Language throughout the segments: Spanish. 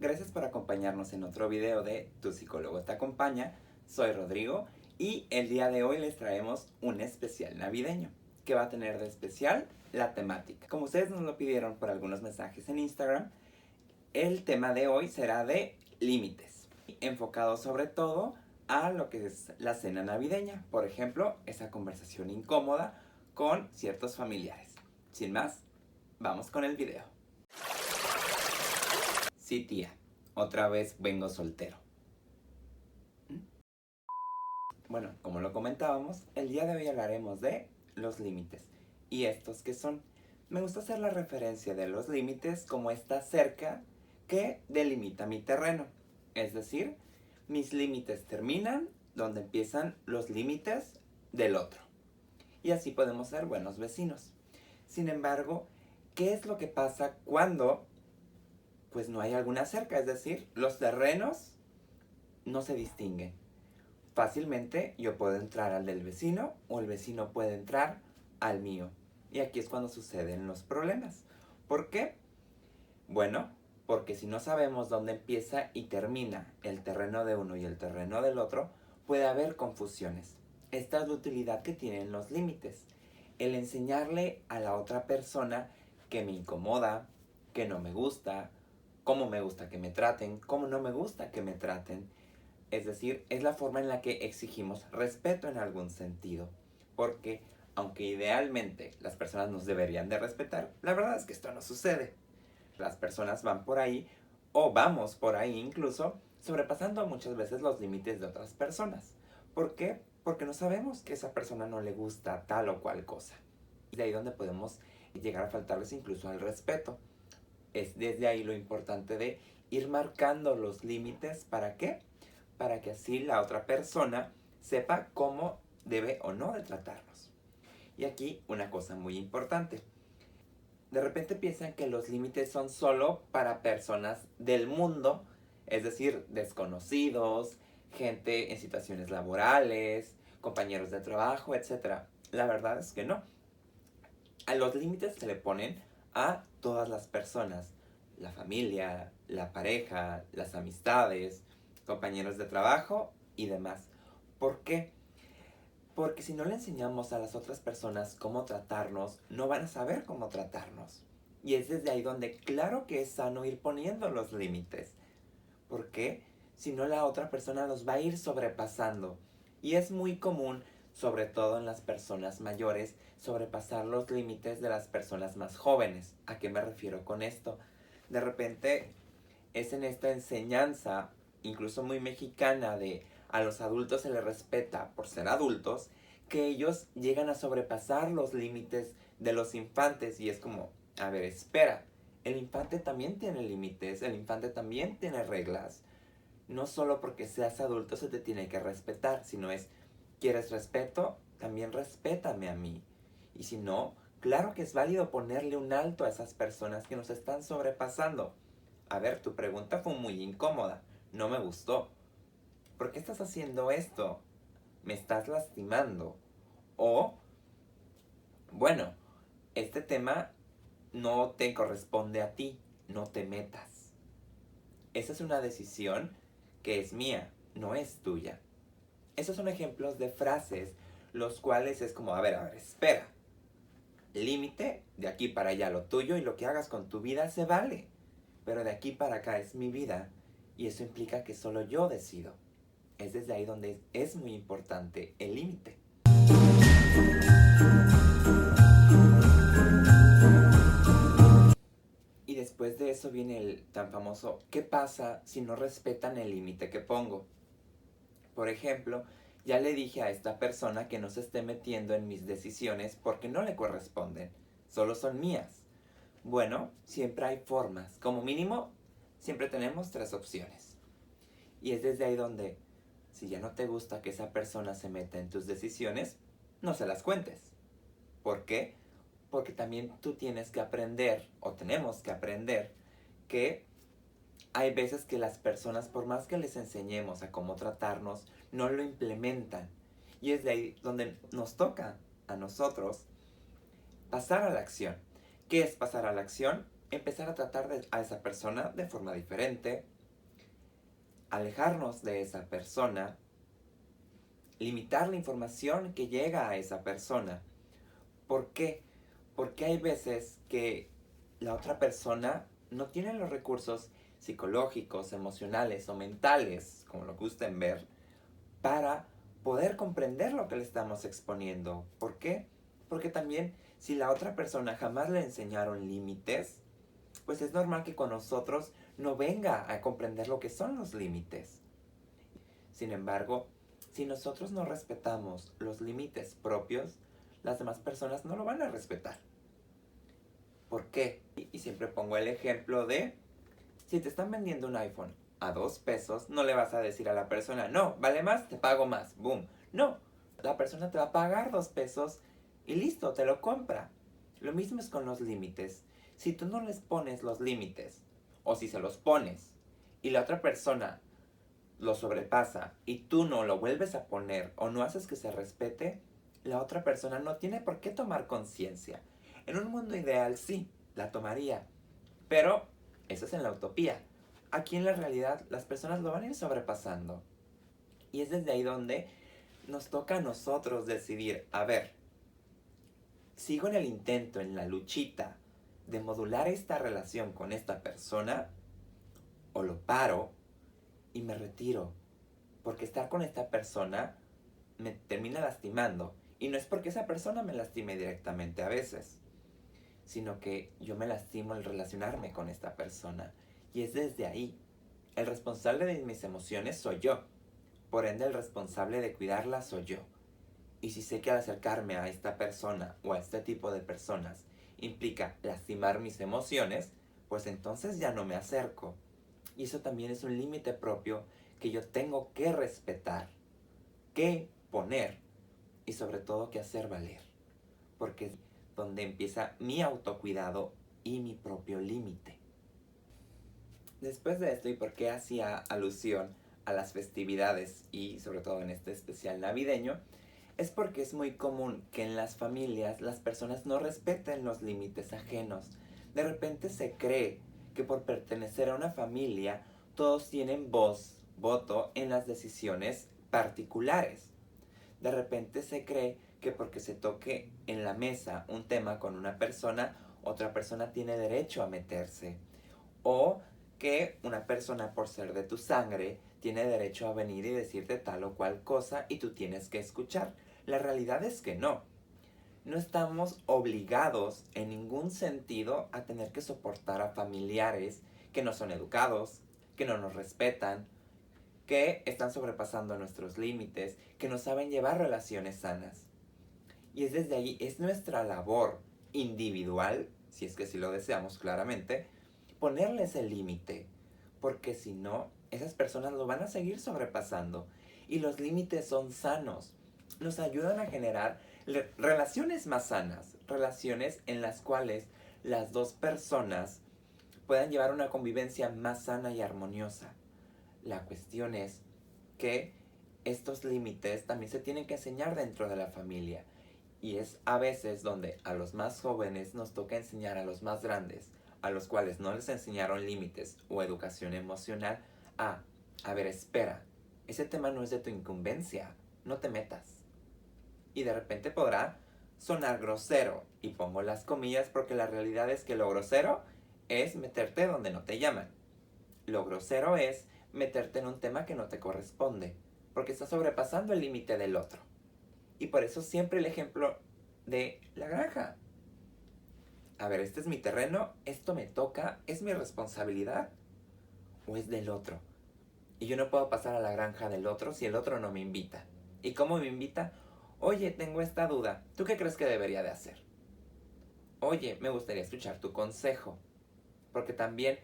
Gracias por acompañarnos en otro video de Tu psicólogo te acompaña. Soy Rodrigo y el día de hoy les traemos un especial navideño que va a tener de especial la temática. Como ustedes nos lo pidieron por algunos mensajes en Instagram, el tema de hoy será de límites, enfocado sobre todo a lo que es la cena navideña, por ejemplo, esa conversación incómoda con ciertos familiares. Sin más, vamos con el video. Sí, tía, otra vez vengo soltero. ¿Mm? Bueno, como lo comentábamos, el día de hoy hablaremos de los límites. ¿Y estos que son? Me gusta hacer la referencia de los límites como esta cerca que delimita mi terreno. Es decir, mis límites terminan donde empiezan los límites del otro. Y así podemos ser buenos vecinos. Sin embargo, ¿qué es lo que pasa cuando pues no hay alguna cerca, es decir, los terrenos no se distinguen. Fácilmente yo puedo entrar al del vecino o el vecino puede entrar al mío. Y aquí es cuando suceden los problemas. ¿Por qué? Bueno, porque si no sabemos dónde empieza y termina el terreno de uno y el terreno del otro, puede haber confusiones. Esta es la utilidad que tienen los límites. El enseñarle a la otra persona que me incomoda, que no me gusta, cómo me gusta que me traten, cómo no me gusta que me traten. Es decir, es la forma en la que exigimos respeto en algún sentido. Porque aunque idealmente las personas nos deberían de respetar, la verdad es que esto no sucede. Las personas van por ahí, o vamos por ahí incluso, sobrepasando muchas veces los límites de otras personas. ¿Por qué? Porque no sabemos que esa persona no le gusta tal o cual cosa. Y de ahí donde podemos llegar a faltarles incluso al respeto es desde ahí lo importante de ir marcando los límites. ¿Para qué? Para que así la otra persona sepa cómo debe o no de tratarnos. Y aquí una cosa muy importante. De repente piensan que los límites son solo para personas del mundo, es decir, desconocidos, gente en situaciones laborales, compañeros de trabajo, etc. La verdad es que no. A los límites se le ponen a todas las personas, la familia, la pareja, las amistades, compañeros de trabajo y demás. ¿Por qué? Porque si no le enseñamos a las otras personas cómo tratarnos, no van a saber cómo tratarnos. Y es desde ahí donde claro que es sano ir poniendo los límites. ¿Por qué? Si no la otra persona los va a ir sobrepasando. Y es muy común sobre todo en las personas mayores, sobrepasar los límites de las personas más jóvenes. ¿A qué me refiero con esto? De repente es en esta enseñanza, incluso muy mexicana, de a los adultos se les respeta por ser adultos, que ellos llegan a sobrepasar los límites de los infantes y es como, a ver, espera, el infante también tiene límites, el infante también tiene reglas. No solo porque seas adulto se te tiene que respetar, sino es, ¿Quieres respeto? También respétame a mí. Y si no, claro que es válido ponerle un alto a esas personas que nos están sobrepasando. A ver, tu pregunta fue muy incómoda. No me gustó. ¿Por qué estás haciendo esto? ¿Me estás lastimando? O, bueno, este tema no te corresponde a ti. No te metas. Esa es una decisión que es mía, no es tuya. Esos son ejemplos de frases los cuales es como, a ver, a ver, espera. Límite, de aquí para allá lo tuyo y lo que hagas con tu vida se vale. Pero de aquí para acá es mi vida y eso implica que solo yo decido. Es desde ahí donde es muy importante el límite. Y después de eso viene el tan famoso, ¿qué pasa si no respetan el límite que pongo? Por ejemplo, ya le dije a esta persona que no se esté metiendo en mis decisiones porque no le corresponden, solo son mías. Bueno, siempre hay formas, como mínimo, siempre tenemos tres opciones. Y es desde ahí donde, si ya no te gusta que esa persona se meta en tus decisiones, no se las cuentes. ¿Por qué? Porque también tú tienes que aprender, o tenemos que aprender, que hay veces que las personas, por más que les enseñemos a cómo tratarnos, no lo implementan. Y es de ahí donde nos toca a nosotros pasar a la acción. ¿Qué es pasar a la acción? empezar a tratar a esa persona de forma diferente, alejarnos de esa persona, limitar la información que llega a esa persona. ¿Por qué? Porque hay veces que la otra persona no tiene los recursos psicológicos, emocionales o mentales, como lo gusten ver, para poder comprender lo que le estamos exponiendo. ¿Por qué? Porque también si la otra persona jamás le enseñaron límites, pues es normal que con nosotros no venga a comprender lo que son los límites. Sin embargo, si nosotros no respetamos los límites propios, las demás personas no lo van a respetar. ¿Por qué? Y siempre pongo el ejemplo de, si te están vendiendo un iPhone a dos pesos, no le vas a decir a la persona, no, vale más, te pago más, boom. No, la persona te va a pagar dos pesos y listo, te lo compra. Lo mismo es con los límites. Si tú no les pones los límites, o si se los pones, y la otra persona lo sobrepasa y tú no lo vuelves a poner o no haces que se respete, la otra persona no tiene por qué tomar conciencia. En un mundo ideal sí, la tomaría. Pero eso es en la utopía. Aquí en la realidad las personas lo van a ir sobrepasando. Y es desde ahí donde nos toca a nosotros decidir, a ver, sigo en el intento, en la luchita de modular esta relación con esta persona, o lo paro y me retiro. Porque estar con esta persona me termina lastimando. Y no es porque esa persona me lastime directamente a veces, sino que yo me lastimo al relacionarme con esta persona. Y es desde ahí. El responsable de mis emociones soy yo. Por ende, el responsable de cuidarlas soy yo. Y si sé que al acercarme a esta persona o a este tipo de personas implica lastimar mis emociones, pues entonces ya no me acerco. Y eso también es un límite propio que yo tengo que respetar, que poner y sobre todo que hacer valer. Porque donde empieza mi autocuidado y mi propio límite. Después de esto y por qué hacía alusión a las festividades y sobre todo en este especial navideño, es porque es muy común que en las familias las personas no respeten los límites ajenos. De repente se cree que por pertenecer a una familia todos tienen voz, voto en las decisiones particulares. De repente se cree que porque se toque en la mesa un tema con una persona, otra persona tiene derecho a meterse. O que una persona por ser de tu sangre tiene derecho a venir y decirte tal o cual cosa y tú tienes que escuchar. La realidad es que no. No estamos obligados en ningún sentido a tener que soportar a familiares que no son educados, que no nos respetan, que están sobrepasando nuestros límites, que no saben llevar relaciones sanas. Y es desde ahí, es nuestra labor individual, si es que si lo deseamos claramente, ponerles el límite, porque si no, esas personas lo van a seguir sobrepasando. Y los límites son sanos nos ayudan a generar relaciones más sanas, relaciones en las cuales las dos personas puedan llevar una convivencia más sana y armoniosa. La cuestión es que estos límites también se tienen que enseñar dentro de la familia. Y es a veces donde a los más jóvenes nos toca enseñar a los más grandes, a los cuales no les enseñaron límites o educación emocional, a, a ver, espera, ese tema no es de tu incumbencia, no te metas y de repente podrá sonar grosero. Y pongo las comillas porque la realidad es que lo grosero es meterte donde no te llaman. Lo grosero es meterte en un tema que no te corresponde, porque estás sobrepasando el límite del otro. Y por eso siempre el ejemplo de la granja. A ver, este es mi terreno, esto me toca, es mi responsabilidad o es del otro. Y yo no puedo pasar a la granja del otro si el otro no me invita. ¿Y cómo me invita? Oye, tengo esta duda. ¿Tú qué crees que debería de hacer? Oye, me gustaría escuchar tu consejo. Porque también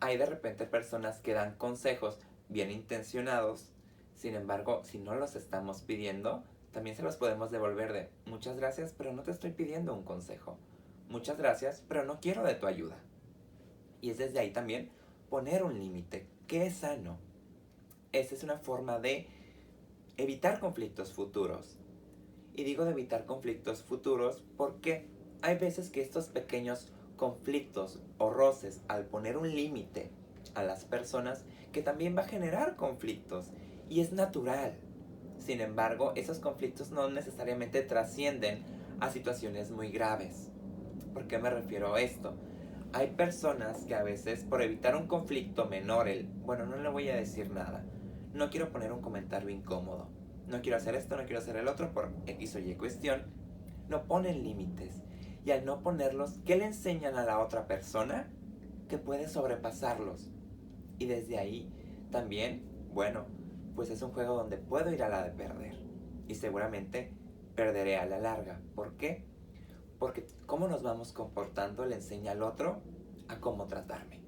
hay de repente personas que dan consejos bien intencionados. Sin embargo, si no los estamos pidiendo, también se los podemos devolver de muchas gracias, pero no te estoy pidiendo un consejo. Muchas gracias, pero no quiero de tu ayuda. Y es desde ahí también poner un límite. ¿Qué es sano? Esa es una forma de evitar conflictos futuros. Y digo de evitar conflictos futuros porque hay veces que estos pequeños conflictos o roces al poner un límite a las personas que también va a generar conflictos y es natural. Sin embargo, esos conflictos no necesariamente trascienden a situaciones muy graves. ¿Por qué me refiero a esto? Hay personas que a veces por evitar un conflicto menor, el, bueno, no le voy a decir nada, no quiero poner un comentario incómodo, no quiero hacer esto, no quiero hacer el otro por X o Y cuestión, no ponen límites. Y al no ponerlos, ¿qué le enseñan a la otra persona? Que puede sobrepasarlos. Y desde ahí también, bueno, pues es un juego donde puedo ir a la de perder. Y seguramente perderé a la larga. ¿Por qué? Porque cómo nos vamos comportando le enseña al otro a cómo tratarme.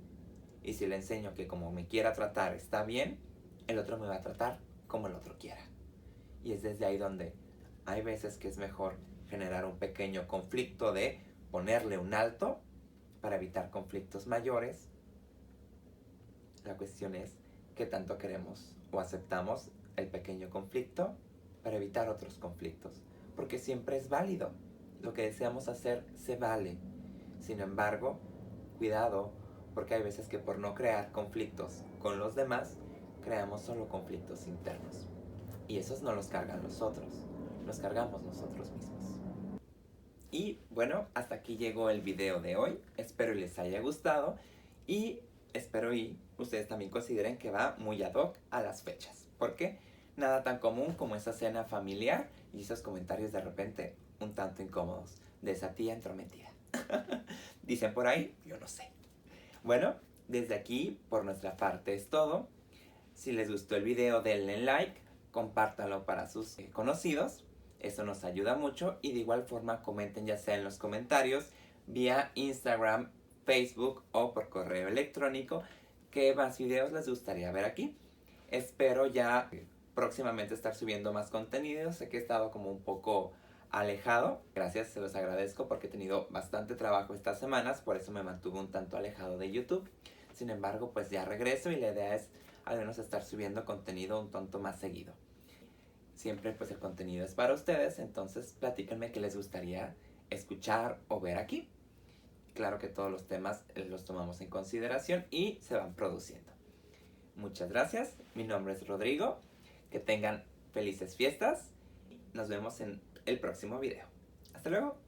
Y si le enseño que como me quiera tratar está bien, el otro me va a tratar como el otro quiera. Y es desde ahí donde hay veces que es mejor generar un pequeño conflicto de ponerle un alto para evitar conflictos mayores. La cuestión es qué tanto queremos o aceptamos el pequeño conflicto para evitar otros conflictos. Porque siempre es válido. Lo que deseamos hacer se vale. Sin embargo, cuidado, porque hay veces que por no crear conflictos con los demás, creamos solo conflictos internos. Y esos no los cargan los otros, los cargamos nosotros mismos. Y bueno, hasta aquí llegó el video de hoy. Espero les haya gustado y espero y ustedes también consideren que va muy ad hoc a las fechas. Porque nada tan común como esa cena familiar y esos comentarios de repente un tanto incómodos de esa tía entrometida. Dicen por ahí, yo no sé. Bueno, desde aquí, por nuestra parte es todo. Si les gustó el video, denle like, compártanlo para sus eh, conocidos. Eso nos ayuda mucho y de igual forma comenten ya sea en los comentarios, vía Instagram, Facebook o por correo electrónico qué más videos les gustaría ver aquí. Espero ya próximamente estar subiendo más contenido. Sé que he estado como un poco alejado. Gracias, se los agradezco porque he tenido bastante trabajo estas semanas, por eso me mantuve un tanto alejado de YouTube. Sin embargo, pues ya regreso y la idea es al menos estar subiendo contenido un tanto más seguido. Siempre pues el contenido es para ustedes, entonces platíquenme qué les gustaría escuchar o ver aquí. Claro que todos los temas los tomamos en consideración y se van produciendo. Muchas gracias, mi nombre es Rodrigo, que tengan felices fiestas, nos vemos en el próximo video. Hasta luego.